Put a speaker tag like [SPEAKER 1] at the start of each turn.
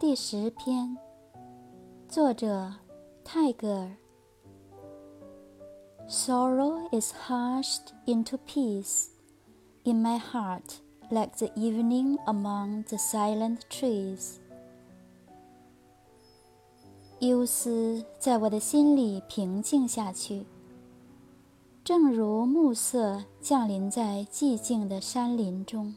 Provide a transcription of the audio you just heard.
[SPEAKER 1] 第十篇，作者泰戈尔，sorrow is hushed into peace in my heart like the evening among the silent trees。忧思在我的心里平静下去，正如暮色降临在寂静的山林中。